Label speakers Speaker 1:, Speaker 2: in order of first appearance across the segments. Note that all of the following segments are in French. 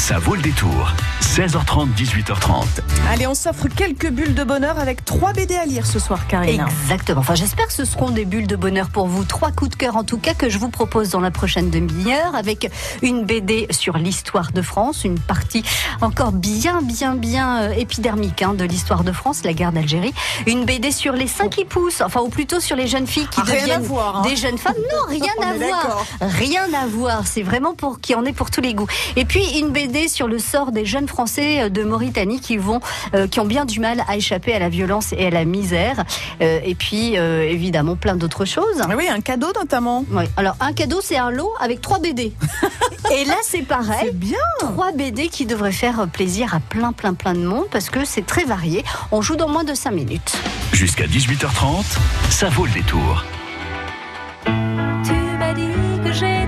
Speaker 1: Ça vaut le détour. 16h30, 18h30.
Speaker 2: Allez, on s'offre quelques bulles de bonheur avec trois BD à lire ce soir, Karine.
Speaker 3: Exactement. Enfin, j'espère que ce seront des bulles de bonheur pour vous. Trois coups de cœur, en tout cas, que je vous propose dans la prochaine demi-heure avec une BD sur l'histoire de France, une partie encore bien, bien, bien euh, épidermique hein, de l'histoire de France, la guerre d'Algérie. Une BD sur les seins qui poussent, enfin, ou plutôt sur les jeunes filles qui
Speaker 2: Ah, rien à
Speaker 3: deviennent
Speaker 2: voir, hein.
Speaker 3: des jeunes femmes. Non, rien
Speaker 2: On
Speaker 3: à voir. Rien à voir. C'est vraiment pour qui en est pour tous les goûts. Et puis une BD sur le sort des jeunes Français euh, de Mauritanie qui vont, euh, qui ont bien du mal à échapper à la violence et à la misère. Euh, et puis euh, évidemment plein d'autres choses.
Speaker 2: Ah oui, un cadeau notamment.
Speaker 3: Oui. Alors un cadeau, c'est un lot avec trois BD. et là, c'est pareil.
Speaker 2: C'est bien.
Speaker 3: Trois BD qui devraient faire plaisir à plein, plein, plein de monde parce que c'est très varié. On joue dans moins de 5 minutes.
Speaker 1: Jusqu'à 18h30, ça vaut le détour.
Speaker 4: Tu m'as dit que j'étais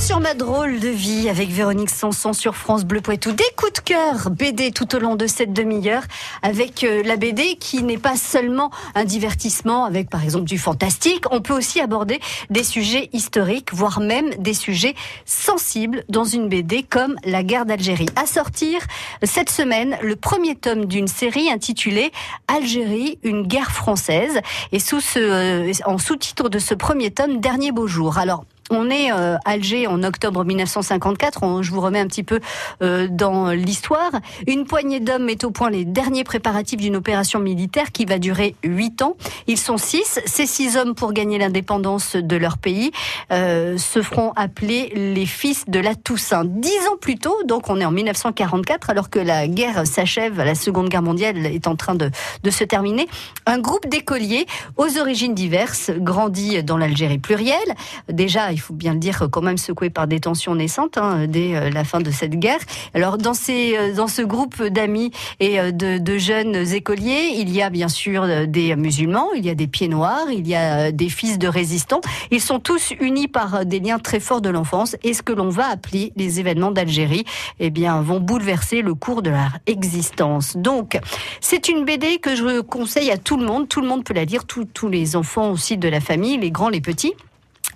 Speaker 3: sur ma drôle de vie avec Véronique Sanson sur France Bleu Poitou. Des coups de cœur BD tout au long de cette demi-heure avec euh, la BD qui n'est pas seulement un divertissement avec par exemple du fantastique. On peut aussi aborder des sujets historiques, voire même des sujets sensibles dans une BD comme la guerre d'Algérie. À sortir cette semaine le premier tome d'une série intitulée Algérie, une guerre française et sous ce, euh, en sous-titre de ce premier tome, Dernier beau jour. Alors, on est euh, Alger en octobre 1954. On- je vous remets un petit peu euh, dans l'histoire. Une poignée d'hommes met au point les derniers préparatifs d'une opération militaire qui va durer huit ans. Ils sont six. Ces six hommes, pour gagner l'indépendance de leur pays, euh, se feront appeler les fils de la Toussaint. Dix ans plus tôt, donc on est en 1944, alors que la guerre s'achève, la Seconde Guerre mondiale est en train de, de se terminer. Un groupe d'écoliers aux origines diverses grandit dans l'Algérie plurielle. Déjà, faut bien le dire, quand même secoué par des tensions naissantes hein, dès euh, la fin de cette guerre. Alors, dans, ces, euh, dans ce groupe d'amis et euh, de, jeunes écoliers, il y a bien sûr des musulmans, il y a des pieds noirs, il y a des fils de résistants. Ils sont tous unis par des liens très forts de l'enfance et ce que l'on va appeler les événements d'Algérie, eh bien, vont bouleverser le cours de leur existence. Donc, c'est une BD que je conseille à tout le monde. Tout le monde peut la lire, tous les enfants aussi de la famille, les grands, les petits.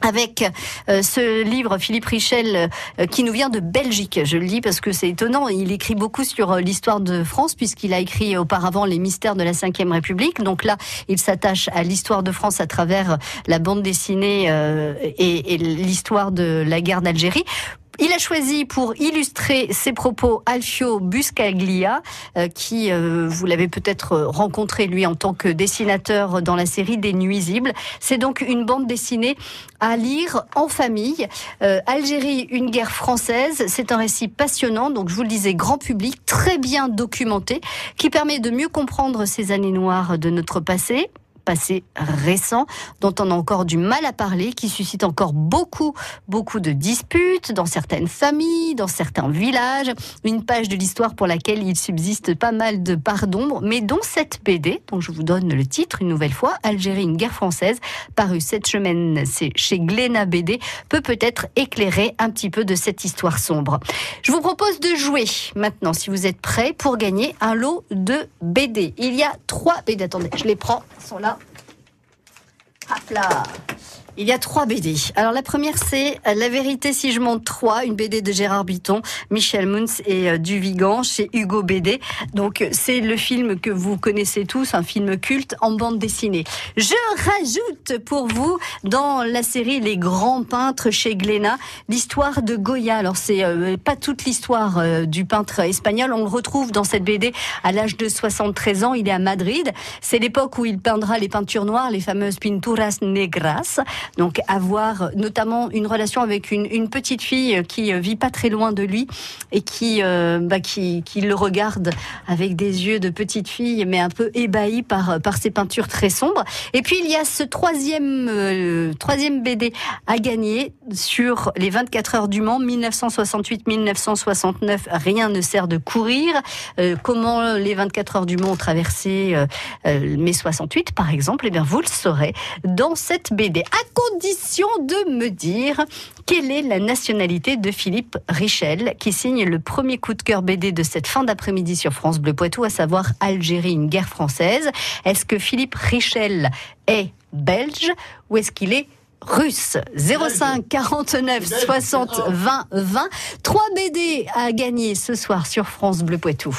Speaker 3: Avec euh, ce livre Philippe Richel euh, qui nous vient de Belgique. Je le dis parce que c'est étonnant. Il écrit beaucoup sur euh, l'histoire de France puisqu'il a écrit auparavant les mystères de la Ve République. Donc là, il s'attache à l'histoire de France à travers la bande dessinée et l'histoire de la guerre d'Algérie. Il a choisi pour illustrer ses propos Alfio Buscaglia, euh, qui, euh, vous l'avez peut-être rencontré lui en tant que dessinateur dans la série des Nuisibles. C'est donc une bande dessinée à lire en famille. Euh, Algérie, une guerre française, c'est un récit passionnant, donc je vous le disais, grand public, très bien documenté, qui permet de mieux comprendre ces années noires de notre passé passé récent dont on a encore du mal à parler, qui suscite encore beaucoup, beaucoup de disputes dans certaines familles, dans certains villages. Une page de l'histoire pour laquelle il subsiste pas mal de parts d'ombre, mais dont cette BD, dont je vous donne le titre une nouvelle fois, Algérie, une guerre française, paru cette semaine chez Glénat BD, peut peut-être éclairer un petit peu de cette histoire sombre. Je vous propose de jouer maintenant, si vous êtes prêts, pour gagner un lot de BD. Il y a trois BD. Attendez, je les prends, ils sont là. Hop là il y a trois BD. Alors la première c'est La vérité si je monte trois, une BD de Gérard Bitton, Michel Munz et euh, Duvigan chez Hugo BD. Donc euh, c'est le film que vous connaissez tous, un film culte en bande dessinée. Je rajoute pour vous dans la série Les grands peintres chez Glénat l'histoire de Goya. Alors c'est euh, pas toute l'histoire euh, du peintre espagnol, on le retrouve dans cette BD à l'âge de 73 ans, il est à Madrid. C'est l'époque où il peindra les peintures noires, les fameuses pinturas negras. Donc avoir notamment une relation avec une, une petite fille qui euh, vit pas très loin de lui et qui, euh, bah, qui, qui le regarde avec des yeux de petite fille, mais un peu ébahi par, par ses peintures très sombres. Et puis il y a ce troisième, euh, troisième BD à gagner sur les 24 heures du Mans, 1968-1969. Rien ne sert de courir. Comment les 24 heures du Mans ont traversé mai 68, par exemple, eh bien vous le saurez dans cette BD. Condition de me dire quelle est la nationalité de Philippe Richel, qui signe le premier coup de cœur BD de cette fin d'après-midi sur France Bleu Poitou, à savoir Algérie, une guerre française. Est-ce que Philippe Richel est belge ou est-ce qu'il est russe? 05 49 60 20 20 3 BD à gagner ce soir sur France Bleu Poitou.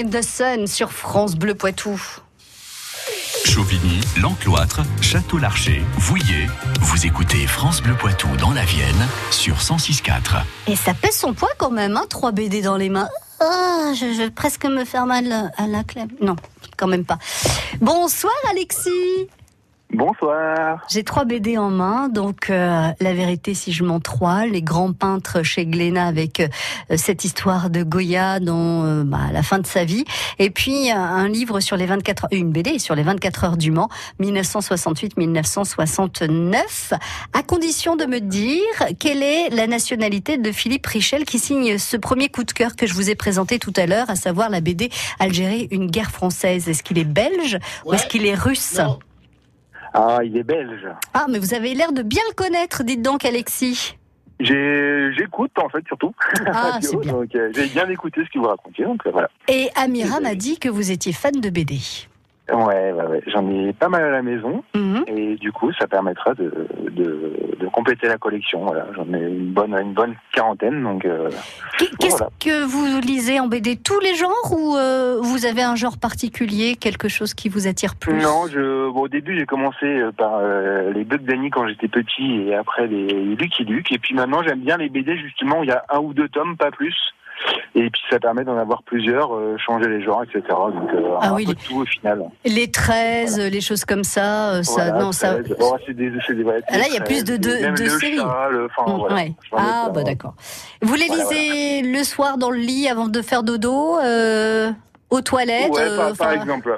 Speaker 3: Island in the Sun sur France Bleu Poitou.
Speaker 1: Chauvigny, L'Encloître, Château-Larcher, Vouillé. Vous écoutez France Bleu Poitou dans la Vienne sur 106.4.
Speaker 3: Et ça pèse son poids quand même, hein, 3 BD dans les mains. Ah, je, je vais presque me faire mal à la clé. Non, quand même pas. Bonsoir Alexis.
Speaker 5: Bonsoir.
Speaker 3: J'ai trois BD en main, donc euh, La vérité si je m'en trois, les grands peintres chez Glénat avec euh, cette histoire de Goya dans euh, bah, la fin de sa vie, et puis euh, un livre sur les 24 une BD sur les 24 heures du Mans, 1968-1969, à condition de me dire quelle est la nationalité de Philippe Richel qui signe ce premier coup de cœur que je vous ai présenté tout à l'heure, à savoir la BD Algérie, une guerre française. Est-ce qu'il est belge ou est-ce qu'il est russe?
Speaker 5: Ah, il est belge.
Speaker 3: Ah, mais vous avez l'air de bien le connaître, dites donc, Alexis.
Speaker 5: J'écoute en fait surtout.
Speaker 3: Ah, c'est bien.
Speaker 5: Euh, j'ai bien écouté ce que vous racontiez. Donc euh, voilà.
Speaker 3: Et Amira m'a dit que vous étiez fan de BD.
Speaker 5: Ouais, ouais, ouais. J'en ai pas mal à la maison
Speaker 3: Mhm.
Speaker 5: et du coup ça permettra de, de, de compléter la collection. Voilà, j'en ai une bonne une bonne quarantaine donc. euh,
Speaker 3: Qu'est- Qu'est-ce
Speaker 5: Voilà.
Speaker 3: que vous lisez en BD Tous les genres ou euh, vous avez un genre particulier, quelque chose qui vous attire plus?
Speaker 5: Non, je, bon, au début j'ai commencé euh, par euh, les Bugs Danny quand j'étais petit et après les Lucky Luke et puis maintenant j'aime bien les BD justement où il y a un ou deux tomes, pas plus. Et puis ça permet d'en avoir plusieurs, euh, changer les genres, etc. Donc euh,
Speaker 3: Ah
Speaker 5: un
Speaker 3: oui,
Speaker 5: peu
Speaker 3: les-
Speaker 5: tout au final.
Speaker 3: Les 13, les choses comme ça, euh, ça,
Speaker 5: Voilà,
Speaker 3: non, ça.
Speaker 5: 13. Oh, c'est des, c'est des, ouais,
Speaker 3: Ah, là, il y a plus
Speaker 5: 13,
Speaker 3: de- de-
Speaker 5: même
Speaker 3: de
Speaker 5: le
Speaker 3: séries. Mm,
Speaker 5: voilà.
Speaker 3: ouais. Ah, bah d'accord. Vous les lisez le soir dans le lit avant de faire dodo, euh, aux toilettes
Speaker 5: Ouais,
Speaker 3: euh,
Speaker 5: par, exemple,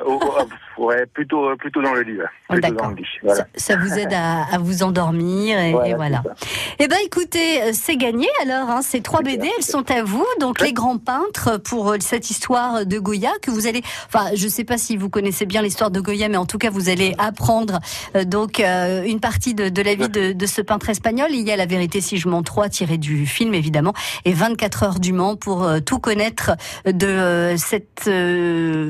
Speaker 5: ouais, plutôt, euh, plutôt dans le lit. ouais. Plutôt
Speaker 3: D'accord.
Speaker 5: lit. Voilà.
Speaker 3: ça, ça vous aide à, à vous endormir et, et voilà.
Speaker 5: ça.
Speaker 3: Eh ben écoutez, euh, c'est gagné alors. Hein, ces trois BD, elles sont à vous. Donc les grands peintres pour euh, cette histoire de Goya que vous allez. Enfin, je sais pas si vous connaissez bien l'histoire de Goya, mais en tout cas vous allez apprendre euh, donc euh, une partie de, de la vie de, de ce peintre espagnol. Il y a la vérité si je mens 3 tiré du film évidemment et 24 heures du Mans pour euh, tout connaître de cette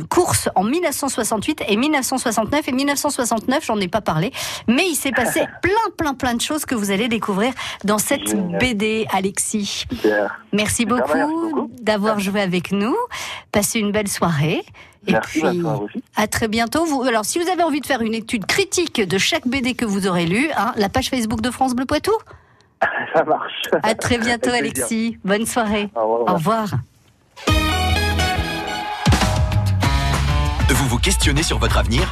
Speaker 3: course en 1968 et 1969 et 1969. J'en ai pas parlé, mais il s'est passé plein plein plein de choses que vous allez découvrir dans cette
Speaker 5: Génial.
Speaker 3: BD, Alexis.
Speaker 5: Super.
Speaker 3: Merci
Speaker 5: Super,
Speaker 3: beaucoup d'avoir joué avec nous. Passez une belle soirée. Et
Speaker 5: Merci,
Speaker 3: puis, à très bientôt. Vous, alors, si vous avez envie de faire une étude critique de chaque BD que vous aurez lu, hein, la page Facebook de France Bleu Poitou.
Speaker 5: Ça marche.
Speaker 3: À très bientôt. Alexis. Bonne soirée.
Speaker 5: Au revoir.
Speaker 3: Au revoir.
Speaker 6: Vous vous questionnez sur votre avenir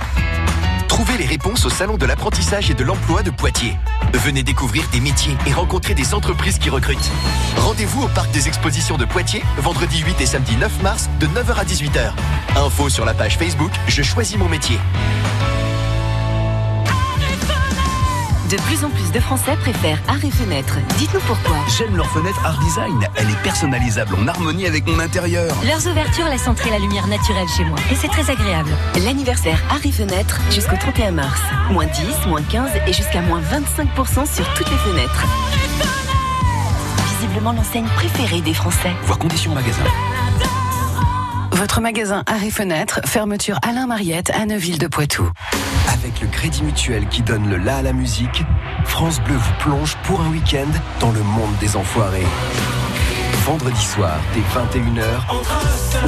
Speaker 6: Trouvez les réponses au Salon de l'apprentissage et de l'emploi de Poitiers. Venez découvrir des métiers et rencontrer des entreprises qui recrutent. Rendez-vous au Parc des Expositions de Poitiers, vendredi 8 et samedi 9 mars, de 9h à 18h. Info sur la page Facebook Je choisis mon métier.
Speaker 7: De plus en plus de Français préfèrent Arrêt Fenêtre. Dites-nous pourquoi.
Speaker 1: J'aime leur fenêtre Art Design. Elle est personnalisable en harmonie avec mon intérieur.
Speaker 8: Leurs ouvertures laissent entrer la lumière naturelle chez moi et c'est très agréable.
Speaker 7: L'anniversaire Arrêt Fenêtre jusqu'au 31 mars. Moins 10, moins 15 et jusqu'à moins 25% sur toutes les fenêtres. Visiblement l'enseigne préférée des Français.
Speaker 1: Voir conditions magasin.
Speaker 9: Votre magasin Arrêt Fenêtre, fermeture Alain Mariette à Neuville de Poitou.
Speaker 6: Avec le Crédit Mutuel qui donne le la à la musique, France Bleu vous plonge pour un week-end dans le monde des enfoirés. Vendredi soir, dès 21h,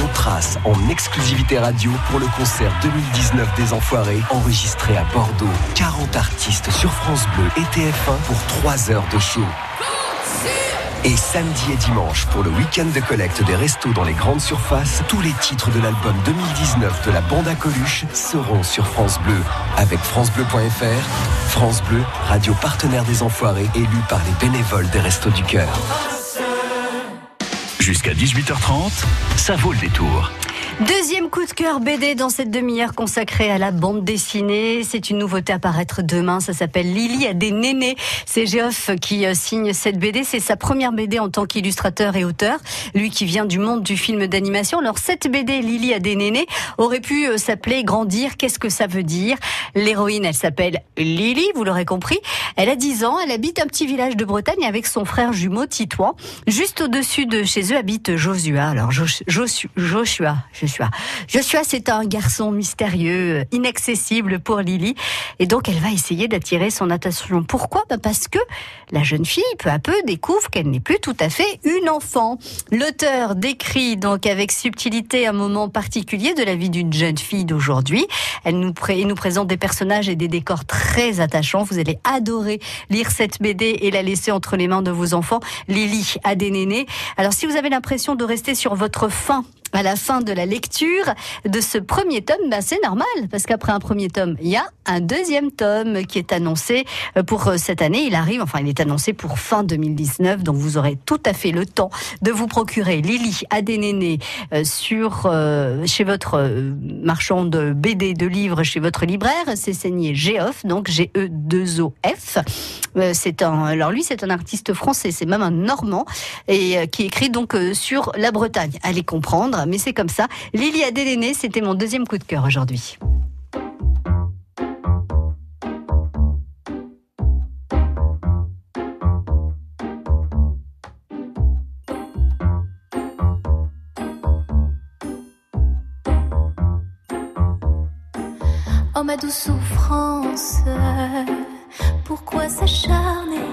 Speaker 6: on trace en exclusivité radio pour le concert 2019 des Enfoirés, enregistré à Bordeaux. 40 artistes sur France Bleu et TF1 pour 3 heures de show. Et samedi et dimanche, pour le week-end de collecte des restos dans les grandes surfaces, tous les titres de l'album 2019 de la bande à Coluche seront sur France Bleu. Avec FranceBleu.fr, France Bleu, radio partenaire des Enfoirés, élu par les bénévoles des Restos du Cœur.
Speaker 1: Jusqu'à 18h30, ça vaut le détour.
Speaker 3: Deuxième coup de cœur BD dans cette demi-heure consacrée à la bande dessinée. C'est une nouveauté à paraître demain. Ça s'appelle Lily a des nénés. C'est Geoff qui euh, signe cette BD. C'est sa première BD en tant qu'illustrateur et auteur. Lui qui vient du monde du film d'animation. Alors cette BD Lily a des nénés aurait pu euh, s'appeler Grandir. Qu'est-ce que ça veut dire? L'héroïne, elle s'appelle Lily, vous l'aurez compris. Elle a 10 ans. Elle habite un petit village de Bretagne avec son frère jumeau Titouan. Juste au-dessus de chez eux habite Joshua. Alors Josh- Joshua, Joshua, Joshua. Joshua, c'est un garçon mystérieux, inaccessible pour Lily. Et donc, elle va essayer d'attirer son attention. Pourquoi? Bah, Parce que la jeune fille, peu à peu, découvre qu'elle n'est plus tout à fait une enfant. L'auteur décrit donc avec subtilité un moment particulier de la vie d'une jeune fille d'aujourd'hui. Elle nous, pré- nous présente des personnages et des décors très attachants. Vous allez adorer lire cette BD et la laisser entre les mains de vos enfants. Lily a des nénés. Alors, si vous avez l'impression de rester sur votre faim à la fin de la lecture de ce premier tome, ben c'est normal, parce qu'après un premier tome, il y a un deuxième tome qui est annoncé euh, pour euh, cette année. Il arrive, enfin, il est annoncé pour fin 2019, donc vous aurez tout à fait le temps de vous procurer Lily nénés euh, sur euh, chez votre marchand de BD de livres, chez votre libraire. C'est signé Geoff, donc G E 2 O F. Euh, C'est un, alors lui, c'est un artiste français, c'est même un Normand et qui écrit donc sur la Bretagne. Allez comprendre, mais c'est comme ça. Lily Adéléné, c'était mon deuxième coup de cœur aujourd'hui.
Speaker 10: Oh ma douce souffrance, pourquoi s'acharner,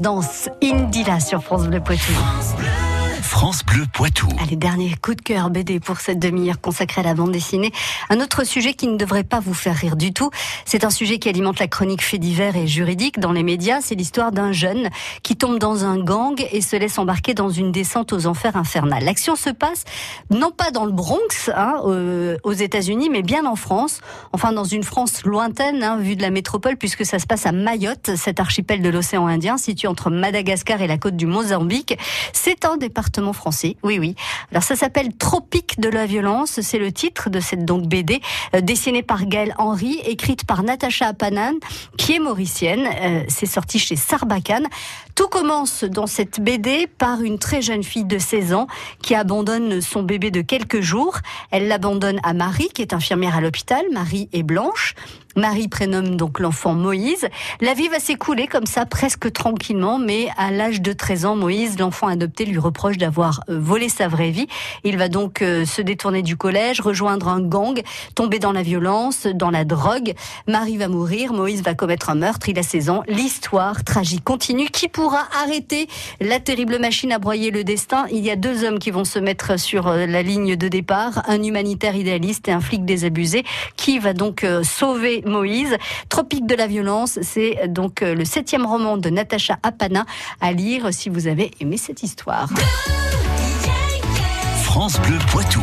Speaker 10: Danse,
Speaker 3: Indila sur France Bleu Poitou.
Speaker 1: France Bleu Poitou.
Speaker 3: Allez, dernier coup de cœur BD pour cette demi-heure consacrée à la bande dessinée. Un autre sujet qui ne devrait pas vous faire rire du tout. C'est un sujet qui alimente la chronique fait divers et juridique dans les médias. C'est l'histoire d'un jeune qui tombe dans un gang et se laisse embarquer dans une descente aux enfers infernales. L'action se passe non pas dans le Bronx, hein, euh, aux États-Unis, mais bien en France. Enfin, dans une France lointaine, hein, vue de la métropole, puisque ça se passe à Mayotte, cet archipel de l'océan Indien, situé entre Madagascar et la côte du Mozambique. C'est un département français, oui, oui. Alors ça s'appelle Tropique de la violence, c'est le titre de cette donc BD, euh, dessinée par Gaëlle Henry, écrite par Natacha Apanan, qui est mauricienne. Euh, c'est sorti chez Sarbacane. Tout commence dans cette BD par une très jeune fille de 16 ans qui abandonne son bébé de quelques jours. Elle l'abandonne à Marie, qui est infirmière à l'hôpital. Marie est blanche. Marie prénomme donc l'enfant Moïse. La vie va s'écouler comme ça presque tranquillement, mais à l'âge de 13 ans, Moïse, l'enfant adopté, lui reproche d'avoir euh, volé sa vraie vie. Il va donc euh, se détourner du collège, rejoindre un gang, tomber dans la violence, dans la drogue. Marie va mourir, Moïse va commettre un meurtre, il a 16 ans. L'histoire tragique continue. Qui pourra arrêter la terrible machine à broyer le destin? Il y a deux hommes qui vont se mettre sur euh, la ligne de départ, un humanitaire idéaliste et un flic désabusé, qui va donc euh, Moïse. Tropique de la violence, c'est donc euh, le septième roman de Natacha Apana à lire si vous avez aimé cette histoire.
Speaker 1: France Bleu Poitou.